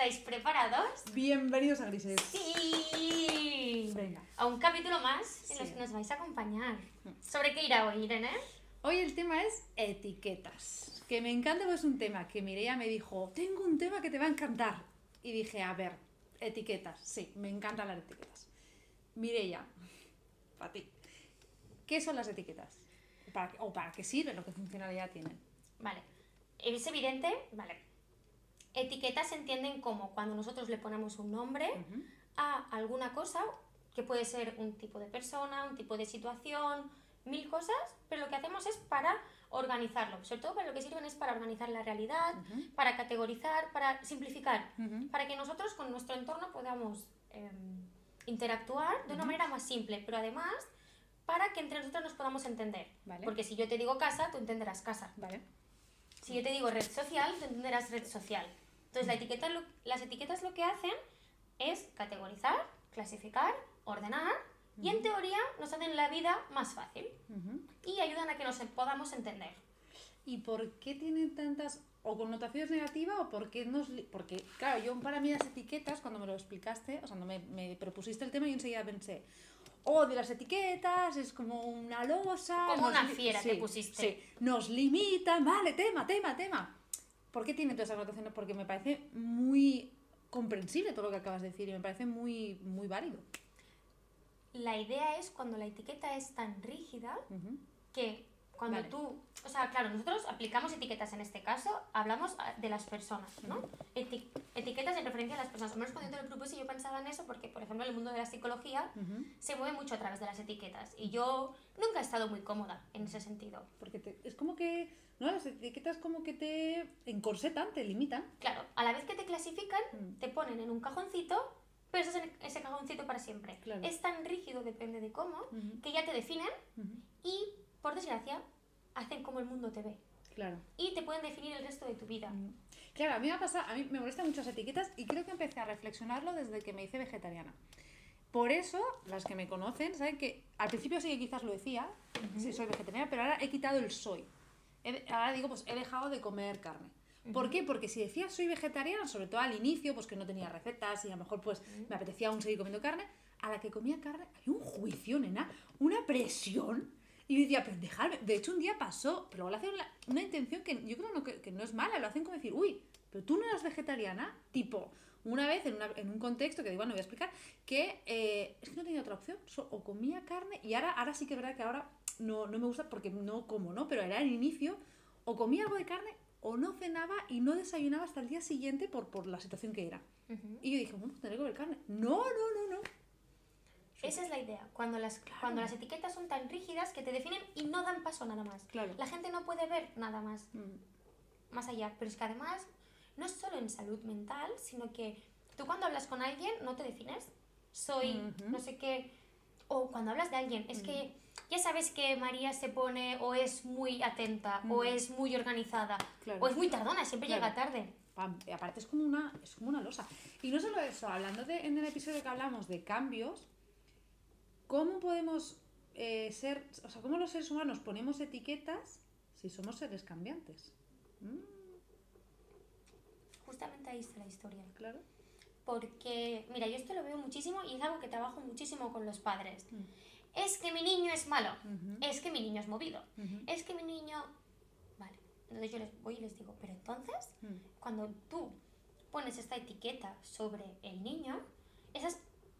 ¿Estáis preparados? Bienvenidos a Grises. Sí. Venga. A un capítulo más en Sí. los que nos vais a acompañar. ¿Sobre qué irá hoy, Irene? Hoy el tema es etiquetas. Que me encanta, pues es un tema que Mireia me dijo, tengo un tema que te va a encantar. Y dije, a ver, etiquetas. Sí, me encantan las etiquetas. Mireia, para ti. ¿Qué son las etiquetas? ¿Para qué- ¿O para qué sirven? ¿O qué funcionalidad tienen? Vale. Es evidente, vale. Etiquetas se entienden como cuando nosotros le ponemos un nombre a alguna cosa, que puede ser un tipo de persona, un tipo de situación, mil cosas, pero lo que hacemos es para organizarlo. Sobre todo para lo que sirven es para organizar la realidad, para categorizar, para simplificar, para que nosotros con nuestro entorno podamos em, interactuar de una manera más simple, pero además para que entre nosotros nos podamos entender. Vale. Porque si yo te digo casa, tú entenderás casa. Vale. Si yo te digo red social, tú entenderás red social. Entonces, la etiqueta, lo- las etiquetas lo que hacen es categorizar, clasificar, ordenar y en teoría nos hacen la vida más fácil. Y ayudan a que nos podamos entender. ¿Y por qué tienen tantas o connotaciones negativas o por qué nos... Porque, claro, yo para mí las etiquetas, cuando me lo explicaste, o sea, cuando me, me propusiste el tema, yo enseguida pensé, de las etiquetas, es como una losa... Como una li-". fiera Sí, te pusiste. Sí, nos limitan, vale, tema, tema, tema. ¿Por qué tienen todas esas connotaciones? Porque me parece muy comprensible todo lo que acabas de decir y me parece muy, muy válido. La idea es cuando la etiqueta es tan rígida que cuando Vale. tú, o sea, claro, nosotros aplicamos etiquetas en este caso, hablamos ah, de las personas, ¿no? Eti- etiquetas en referencia a las personas. Al menos cuando yo te lo propuse yo pensaba en eso porque, por ejemplo, en el mundo de la psicología Ujú. se mueve mucho a través de las etiquetas y yo nunca he estado muy cómoda en ese sentido. Porque te- es como que, ¿no? Las etiquetas como que te encorsetan, te limitan. Claro, a la vez que te clasifican, Mm. te ponen en un cajoncito, pero estás en ese cajoncito para siempre. Claro. Es tan rígido, depende de cómo, Ujú. que ya te definen Ujú. y, por desgracia, hacen como el mundo te ve. Claro. Y te pueden definir el resto de tu vida. Mm. Claro, a mí me ha pasado, a mí me molestan muchas etiquetas y creo que empecé a reflexionarlo desde que me hice vegetariana. Por eso, las que me conocen, saben que al principio sí que quizás lo decía, sí soy vegetariana, pero ahora he quitado el soy. He ahora digo, pues he dejado de comer carne. ¿Por qué? Porque si decía soy vegetariana, sobre todo al inicio, pues que no tenía recetas y a lo mejor pues me apetecía aún seguir comiendo carne, a la que comía carne hay un juicio, nena, una presión. Y yo decía, pero dejarme. De hecho, un día pasó, pero luego lo hacen una, una intención que yo creo no, que, que no es mala, lo hacen como decir, uy, pero tú no eras vegetariana. Tipo, una vez en, una- en un contexto que digo, bueno, voy a explicar, que eh, es que no tenía otra opción, so- o comía carne, y ahora, ahora sí que es verdad que ahora no, no me gusta porque no como, ¿no? Pero era el inicio, o comía algo de carne, o no cenaba y no desayunaba hasta el día siguiente por, por la situación que era. Y yo dije, bueno, pues tendré que comer carne. No, no, no, no. Esa es la idea, cuando las, cuando las etiquetas son tan rígidas que te definen y no dan paso nada más. Claro. La gente no puede ver nada más, Mm, más allá. Pero es que además, no es solo en salud mental, sino que tú cuando hablas con alguien no te defines. Soy Ujú. no sé qué. O cuando hablas de alguien, es que ya sabes que María se pone o es muy atenta, o Ujú. es muy organizada, Claro. o es muy tardona, siempre Claro. llega tarde. Y aparte es como una es como una losa y no solo eso hablando de en el episodio que hablamos de cambios cómo podemos eh, ser o sea cómo los seres humanos ponemos etiquetas si somos seres cambiantes Mm, Justamente ahí está la historia. claro. Porque, mira, yo esto lo veo muchísimo y es algo que trabajo muchísimo con los padres. Mm. Es que mi niño es malo, es que mi niño es movido, es que mi niño... Vale, entonces yo les voy y les digo, pero entonces, mm, cuando tú pones esta etiqueta sobre el niño, estás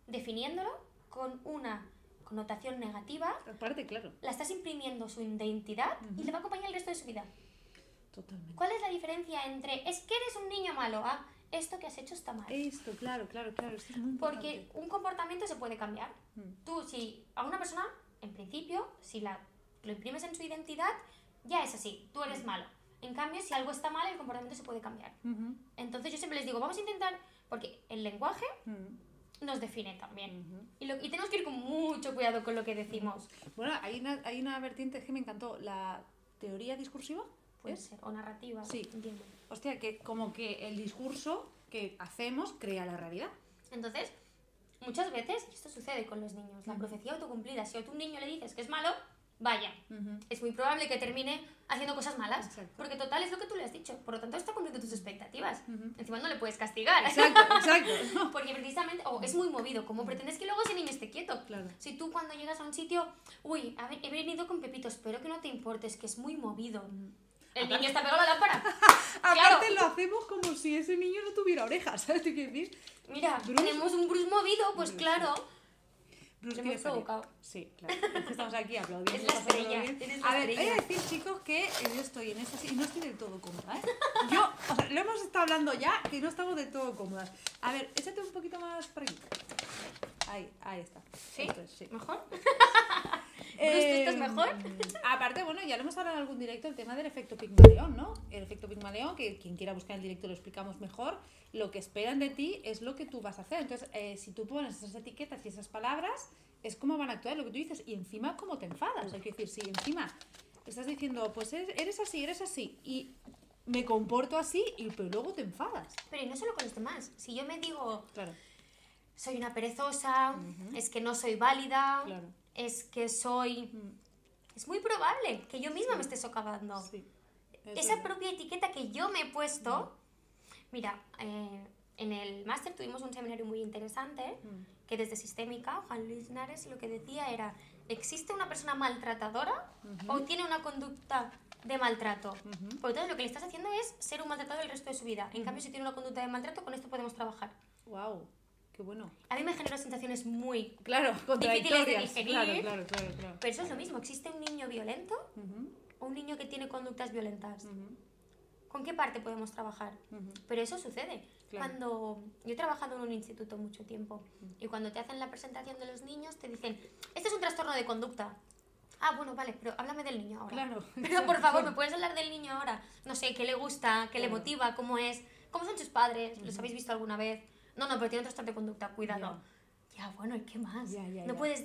definiéndolo con una connotación negativa, aparte claro la estás imprimiendo su identidad y Ujú. le va a acompañar el resto de su vida. totalmente ¿Cuál es la diferencia entre es que eres un niño malo a esto que has hecho está mal? esto claro claro claro esto es muy Porque importante un comportamiento se puede cambiar. Mm, Tú, si a una persona, en principio, si la, lo imprimes en su identidad, ya es así, tú eres malo. En cambio, si algo está mal, el comportamiento se puede cambiar. Entonces yo siempre les digo, vamos a intentar, porque el lenguaje mm, nos define también. Y, lo- y tenemos que ir con mucho cuidado con lo que decimos. bueno hay una hay una vertiente que me encantó la teoría discursiva Puede ¿es? ser, o narrativa. Sí. entiendo. Hostia, que como que el discurso que hacemos crea la realidad. Entonces, muchas veces, y esto sucede con los niños, la profecía autocumplida, si a tu niño le dices que es malo, vaya, es muy probable que termine haciendo cosas malas. Exacto. Porque total es lo que tú le has dicho. Por lo tanto, está cumpliendo tus expectativas. Encima no le puedes castigar. Exacto, exacto. Porque precisamente, o es muy movido, ¿cómo pretendes que luego ese niño esté quieto? Claro. Si tú cuando llegas a un sitio, uy, he venido con Pepito, espero que no te importes, que es muy movido. El niño está pegado a la lámpara. Aparte lo hacemos como si ese niño no tuviera orejas, ¿sabes qué decir? Mira, Bruce. tenemos un Bruce movido, pues Bruce, claro. Quiere hemos provocado. Sí, claro. Estamos aquí aplaudiendo. Es la estrella, bien. la a ver, estrella. voy a decir, chicos, que yo estoy en esta y no estoy del todo cómoda, ¿eh? Yo, o sea, lo hemos estado hablando ya que no estamos del todo cómodas. A ver, échate un poquito más por aquí. Ahí, ahí está. ¿Sí? Esto es, sí. ¿Mejor? ¿tú estás mejor? Aparte, bueno, ya lo hemos hablado en algún directo, el tema del efecto Pigmaleón, ¿no? El efecto Pigmaleón, que quien quiera buscar el directo lo explicamos mejor, lo que esperan de ti es lo que tú vas a hacer. Entonces, eh, si tú pones esas etiquetas y esas palabras, es cómo van a actuar, lo que tú dices, y encima cómo te enfadas. Hay que decir, si encima estás diciendo, pues eres, así, eres así, y me comporto así, y pero luego te enfadas. Pero y no solo con los demás. Si yo me digo, Claro, soy una perezosa, es que no soy válida, claro. Es que soy... Es muy probable que yo misma me esté socavando. sí. Es Esa verdad. propia etiqueta que yo me he puesto... Mira, eh, en el máster tuvimos un seminario muy interesante Mm, que desde Sistémica, Juan Luis Nares lo que decía era, ¿existe una persona maltratadora o tiene una conducta de maltrato? Ujú. Por lo tanto, lo que le estás haciendo es ser un maltratado el resto de su vida. En cambio, si tiene una conducta de maltrato, con esto podemos trabajar. Wow, qué bueno. A mí me generó sensaciones muy... Claro, digerir. Claro, claro, claro, claro. Pero eso es lo mismo, ¿existe un niño violento o un niño que tiene conductas violentas? ¿Con qué parte podemos trabajar? Pero eso sucede. Claro. Cuando yo he trabajado en un instituto mucho tiempo y cuando te hacen la presentación de los niños te dicen, este es un trastorno de conducta. Ah, bueno, vale, pero háblame del niño ahora. Claro. Pero por favor, ¿me puedes hablar del niño ahora? No sé, ¿qué le gusta? ¿Qué le motiva? ¿Cómo es? ¿Cómo son sus padres? ¿Los habéis visto alguna vez? No, no, pero tiene un trastorno de conducta, cuidado. Ya, bueno, ¿y qué más? No. Puedes,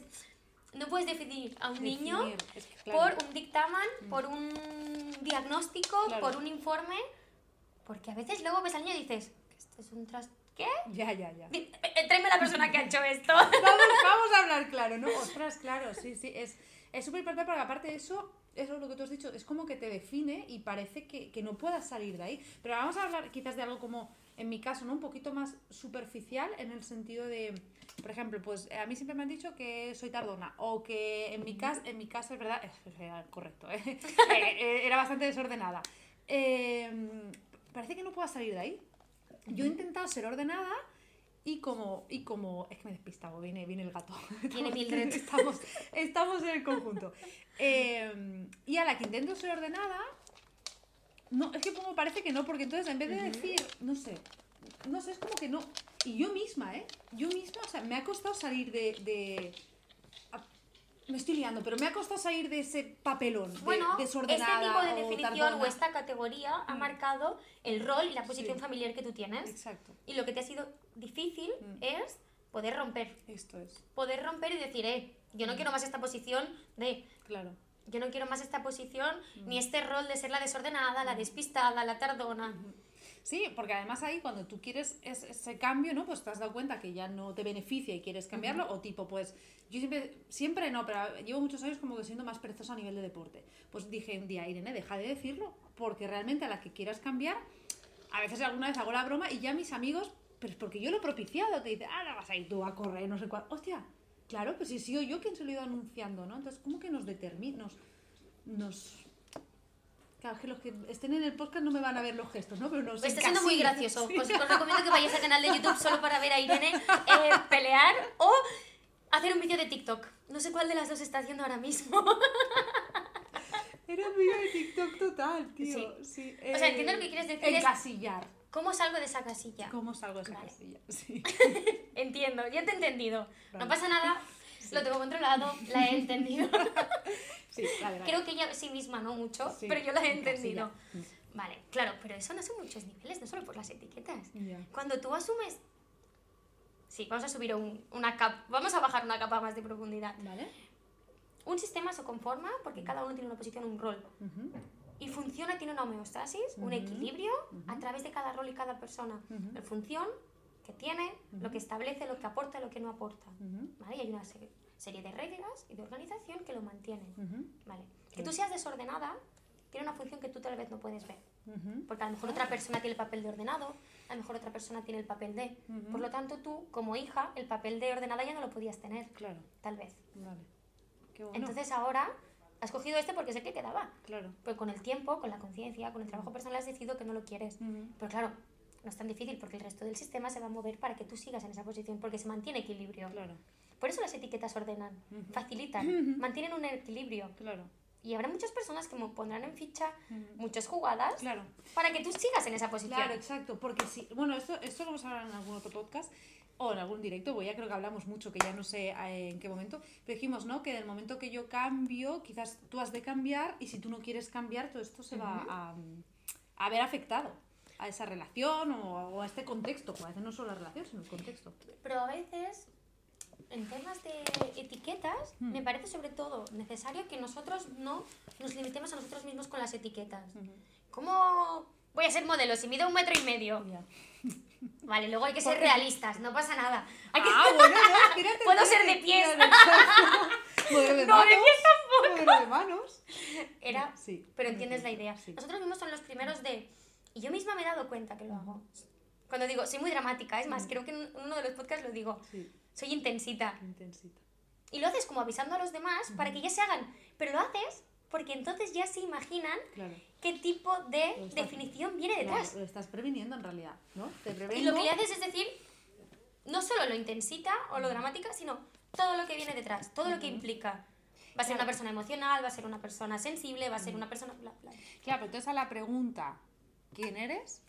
no puedes decidir a un niño Definir, es que, claro. por un dictamen, por un diagnóstico, Claro. por un informe, porque a veces luego ves al niño y dices, "¿Que esto es un tras... ¿Qué? Ya, ya, ya. Eh, eh, Tráeme a la persona que ha hecho esto. vamos, vamos a hablar claro, ¿no? Ostras, claro, sí, sí. Es es súper importante porque aparte de eso, eso es lo que tú has dicho, es como que te define y parece que, que no puedas salir de ahí. Pero vamos a hablar quizás de algo como, en mi caso, ¿no? Un poquito más superficial en el sentido de, por ejemplo, pues eh, a mí siempre me han dicho que soy tardona o que en mi, caso en mi caso es verdad, era correcto, ¿eh? Eh, era bastante desordenada. Eh, parece que no puedo salir de ahí. Yo he intentado ser ordenada y como, y como es que me he despistado, viene, viene el gato. Tiene Estamos-. Estamos, estamos en el conjunto. Eh, y a la que intento ser ordenada, no, es que como parece que no, porque entonces en vez de decir, no sé, no sé, es como que no. Y yo misma, ¿eh? Yo misma, o sea, me ha costado salir de. de- a- me estoy liando, pero me ha costado salir de ese papelón de Bueno, este tipo de definición o esta categoría ha marcado el rol y la posición Sí. familiar que tú tienes. Exacto, Y lo que te ha sido difícil Mm. es poder romper. esto es, Poder romper y decir, eh, yo no quiero más esta posición de claro. Yo no quiero más esta posición ni este rol de ser la desordenada, la despistada, la tardona. Sí, porque además ahí cuando tú quieres es- ese cambio, ¿no? Pues te has dado cuenta que ya no te beneficia y quieres cambiarlo, o tipo, pues yo siempre, siempre no, pero llevo muchos años como que siendo más perezosa a nivel de deporte. Pues dije un día, Irene, deja de decirlo, porque realmente a la que quieras cambiar, a veces alguna vez hago la broma y ya mis amigos, pero es porque yo lo he propiciado, te dicen, ah, no vas a ir tú a correr, no sé cuál. Hostia, claro, pues si he sido yo quien se lo he ido anunciando, ¿no? Entonces, ¿cómo que nos determina, nos, nos... Claro, es que los que estén en el podcast no me van a ver los gestos, ¿no? Pero nos Está siendo muy gracioso. Sí. Os, os recomiendo que vayáis al canal de YouTube solo para ver a Irene eh, pelear o hacer un vídeo de TikTok. No sé cuál de las dos está haciendo ahora mismo. Era un vídeo de TikTok total, tío. Sí. O sea, entiendo lo que quieres decir es- Encasillar. ¿Cómo salgo de esa casilla? ¿Cómo salgo de esa Vale. casilla? Sí. Entiendo, ya te he entendido. Vale. No pasa nada, lo tengo controlado, la he entendido. Sí. Creo que ella sí misma no mucho, Sí, pero yo la he entendido. Vale, claro, pero eso no son muchos niveles, no solo por las etiquetas. Cuando tú asumes... Sí, vamos a subir un- una capa, vamos a bajar una capa más de profundidad. ¿Vale? Un sistema se conforma porque cada uno tiene una posición, un rol. Ujú. Y funciona, tiene una homeostasis, un equilibrio a través de cada rol y cada persona. Ujú. La función que tiene, lo que establece, lo que aporta, lo que no aporta. ¿Vale? Y hay una se- serie de reglas y de organización que lo mantienen. ¿Vale? Que tú seas desordenada tiene una función que tú tal vez no puedes ver. Porque a lo mejor otra persona tiene el papel de ordenado, a lo mejor otra persona tiene el papel de... Por lo tanto, tú, como hija, el papel de ordenada ya no lo podías tener, Claro, tal vez. vale. Qué bueno. Entonces ahora has cogido este porque sé que quedaba. claro. Pero con el tiempo, con la conciencia, con el trabajo personal has decidido que no lo quieres. Ujú. Pero claro, no es tan difícil porque el resto del sistema se va a mover para que tú sigas en esa posición, porque se mantiene equilibrio. Claro, Por eso las etiquetas ordenan, facilitan, mantienen un equilibrio. claro. Y habrá muchas personas que pondrán en ficha muchas jugadas Claro. para que tú sigas en esa posición. Claro, exacto, porque sí, bueno, esto, esto lo vamos a hablar en algún otro podcast o en algún directo, ya creo que hablamos mucho, que ya no sé eh, en qué momento, pero dijimos, ¿no? Que en el momento que yo cambio, quizás tú has de cambiar y si tú no quieres cambiar, todo esto se va a, a ver afectado a esa relación o, o a este contexto, a veces no solo la relación, sino el contexto. Pero a veces, en temas de etiquetas, Hmm. me parece sobre todo necesario que nosotros no nos limitemos a nosotros mismos con las etiquetas. ¿Cómo voy a ser modelo si mido un metro y medio? Ya. Vale, luego hay que ser realistas, no pasa nada. Hay que- Ah, bueno, no, espérate, Puedo ser de pies. Modelo de No, de manos. pies Modelo de manos. Era, Sí. pero entiendes la idea. Sí. Nosotros mismos son los primeros de... Y yo misma me he dado cuenta que lo hago. Cuando digo, soy muy dramática, es más, creo que en uno de los podcasts lo digo, Sí, soy intensita. intensita. Y lo haces como avisando a los demás para que ya se hagan. Pero lo haces porque entonces ya se imaginan Claro. qué tipo de Lo está- definición viene Claro, detrás. lo estás previniendo en realidad, ¿no? Te Y lo que haces es decir, no solo lo intensita o lo dramática, sino todo lo que viene detrás, todo lo que implica. Va a ser una persona emocional, va a ser una persona sensible, va a ser una persona... bla, bla. Claro, pero entonces a la pregunta, ¿quién eres?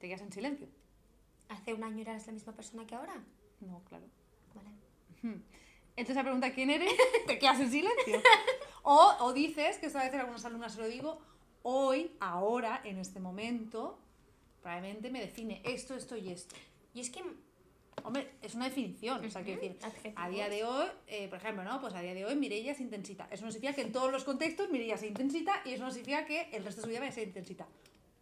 Te quedas en silencio. ¿Hace un año eras la misma persona que ahora? No, claro. Vale. Entonces la pregunta, ¿quién eres? Te quedas en silencio. O, o dices, que vez a algunas alumnas se lo digo, hoy, ahora, en este momento, probablemente me define esto, esto y esto. Y es que... Hombre, es una definición, o sea, quiero decir, Adjetivos. a día de hoy, eh, por ejemplo, ¿no? Pues a día de hoy Mireia es intensita. Eso no significa que en todos los contextos Mireia sea intensita y eso no significa que el resto de su vida vaya a ser intensita.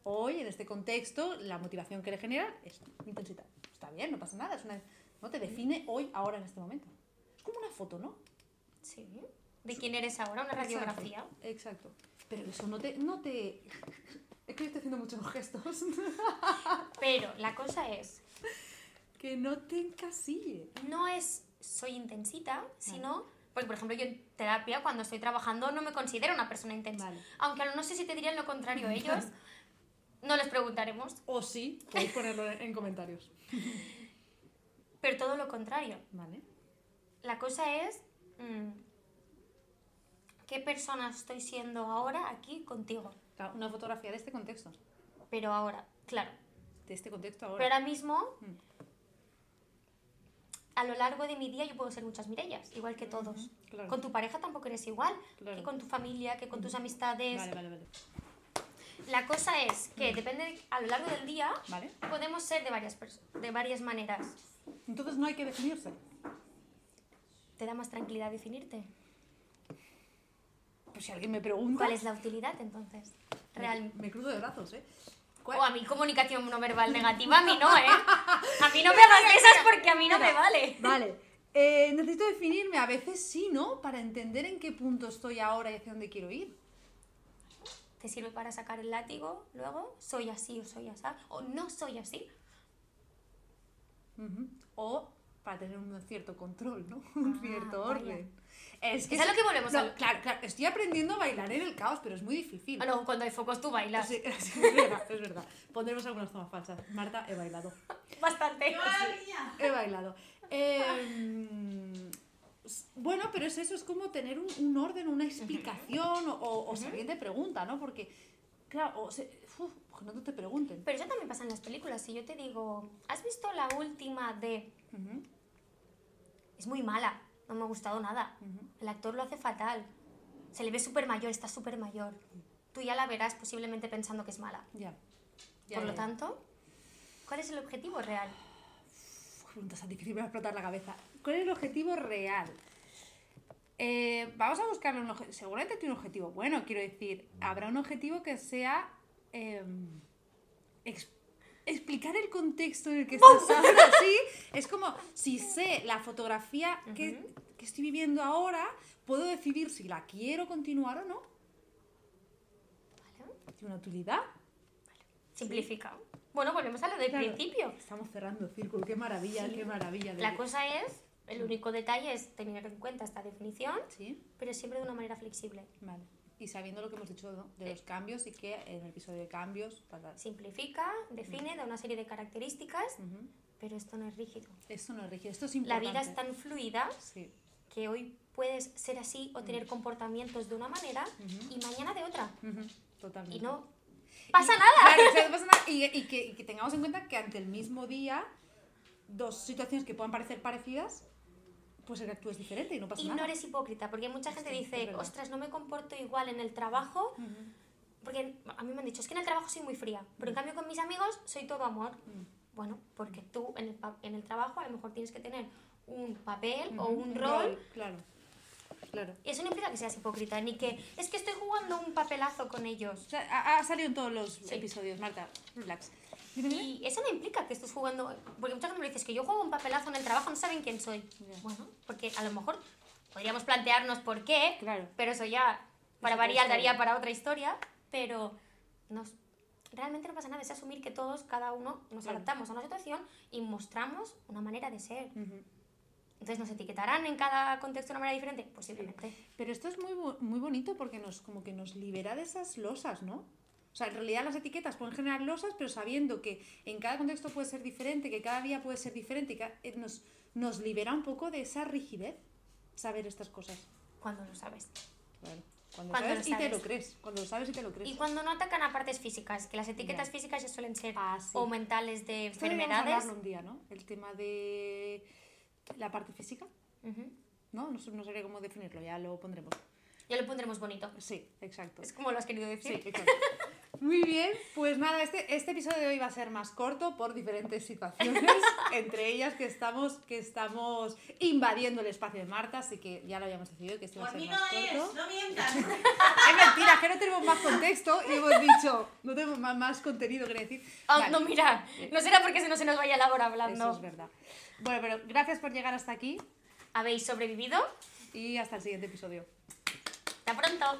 Hoy, en este contexto, la motivación que le genera es intensita. Está bien, no pasa nada, es una, no te define hoy, ahora, en este momento. Es como una foto, ¿no? Sí. ¿De quién eres ahora? Una radiografía. Exacto, exacto. Pero eso no te, no te... Es que estoy haciendo muchos gestos. Pero la cosa es, que no te encasille. no es soy intensita, sino... Porque, por ejemplo, yo en terapia, cuando estoy trabajando, no me considero una persona intensa. Vale. Aunque no sé si te dirían lo contrario ellos, no les preguntaremos. O sí, podéis ponerlo en comentarios. Pero todo lo contrario. Vale. La cosa es... mm, ¿Qué persona estoy siendo ahora aquí contigo? Claro, una fotografía de este contexto. Pero ahora, claro. De este contexto ahora. Pero ahora mismo, Mm. a lo largo de mi día, yo puedo ser muchas Mirellas, igual que todos. claro. Con tu pareja tampoco eres igual, Claro. que con tu familia, que con tus amistades. Vale, vale, vale. La cosa es que depende, de- a lo largo del día, Vale. podemos ser de varias, de varias maneras. Entonces no hay que definirse. ¿Te da más tranquilidad definirte? Pues si alguien me pregunta. ¿Cuál es la utilidad entonces? Real. Me, cruzo de brazos, ¿eh? ¿Cuál- O a mí comunicación no verbal negativa, a mí no, ¿eh? A mí no me hagas esas porque a mí no me vale. Vale. Eh, necesito definirme, a veces sí, ¿no? Para entender en qué punto estoy ahora y hacia dónde quiero ir. ¿Te sirve para sacar el látigo luego? ¿Soy así o soy así? ¿O no soy así? Ujú. O para tener un cierto control, ¿no? Un Ah, cierto vaya. orden. Es Es a lo que volvemos no, al- Claro, claro. Estoy aprendiendo a bailar en el caos, pero es muy difícil. Ah, no, cuando hay focos tú bailas. Sí, sí, es verdad, es verdad. Pondremos algunas tomas falsas. Marta, he bailado. Bastante. He bailado. Eh, s- bueno, pero es eso, es como tener un, un orden, una explicación, o, o- o si alguien te pregunta, ¿no? Porque, claro, o se, uf, que no te pregunten. Pero eso también pasa en las películas. Si yo te digo, ¿has visto la última de... Es muy mala, no me ha gustado nada. El actor lo hace fatal. Se le ve súper mayor, está súper mayor. Tú ya la verás posiblemente pensando que es mala. Ya. Ya, Por ya, lo ya. tanto, ¿cuál es el objetivo real? Preguntas tan difíciles, me va a explotar la cabeza. ¿Cuál es el objetivo real? Eh, vamos a buscarle un objetivo. Seguramente tiene un objetivo. Bueno, quiero decir, habrá un objetivo que sea. eh, ex- explicar el contexto en el que estás ahora, sí. Es como, si sé la fotografía que, que estoy viviendo ahora, puedo decidir si la quiero continuar o no. ¿Vale? ¿Tiene una utilidad? Simplificado. Bueno, volvemos a lo del Claro. principio. Estamos cerrando círculo, qué maravilla, Sí. qué maravilla. de- La cosa es, el único detalle es tener en cuenta esta definición, Sí, pero siempre de una manera flexible. vale. Y sabiendo lo que hemos dicho ¿no? de los cambios y que en el episodio de cambios. Simplifica, define, da una serie de características, pero esto no es rígido. Esto no es rígido, esto es La importante. vida es tan fluida Sí. que hoy puedes ser así o tener comportamientos de una manera y mañana de otra. Totalmente. Y no pasa Y- nada. Claro, o sea, no pasa nada. Y, y que, y que tengamos en cuenta que ante el mismo día, dos situaciones que puedan parecer parecidas, pues el que actúes diferente y no pasa Y nada. no eres hipócrita, porque mucha gente Sí, dice, ostras, no me comporto igual en el trabajo, porque a mí me han dicho, es que en el trabajo soy muy fría, pero en cambio con mis amigos soy todo amor. Bueno, porque tú en el, en el trabajo a lo mejor tienes que tener un papel o un rol, Claro, claro. y eso no implica que seas hipócrita, ni que es que estoy jugando un papelazo con ellos. O sea, ha, ha salido en todos los Sí. episodios, Marta. Relax. Y eso no implica que estés jugando, porque mucha gente me dice, es que yo juego un papelazo en el trabajo, no saben quién soy. Bueno, porque a lo mejor podríamos plantearnos por qué, Claro. pero eso ya, para variar, daría para otra historia, pero nos, realmente no pasa nada, es asumir que todos, cada uno, nos Claro. adaptamos a una situación y mostramos una manera de ser. Ujú. Entonces, ¿nos etiquetarán en cada contexto de una manera diferente? Posiblemente. Pero esto es muy, muy bonito porque nos, como que nos libera de esas losas, ¿no? O sea, en realidad las etiquetas pueden generar losas, pero sabiendo que en cada contexto puede ser diferente, que cada día puede ser diferente, y eh, nos, nos libera un poco de esa rigidez saber estas cosas. Cuando lo sabes. Cuando, Cuando sabes lo y te sabes. lo crees. Cuando lo sabes y te lo crees. Y cuando no atacan a partes físicas, que las etiquetas Ya. físicas ya suelen ser Ah, sí. o mentales de Esto enfermedades. hablarlo un día, ¿no? El tema de la parte física, Ujú. ¿no? No, sé- no sabría cómo definirlo, ya lo pondremos. Ya lo pondremos bonito. Sí, exacto. Es como lo has querido Sí, decir. exacto. Muy bien, pues nada, este, este episodio de hoy va a ser más corto por diferentes situaciones, entre ellas que estamos, que estamos invadiendo el espacio de Marta, así que ya lo habíamos decidido que este va a ser mí no más es, corto. no mientas. Es mentira, es que no tenemos más contexto y hemos dicho, no tenemos más, más contenido que decir. Ah, Vale, no, mira, no será porque se no se nos vaya la hora Eso hablando. es verdad. Bueno, pero gracias por llegar hasta aquí ¿Habéis sobrevivido? y hasta el siguiente episodio. Hasta pronto.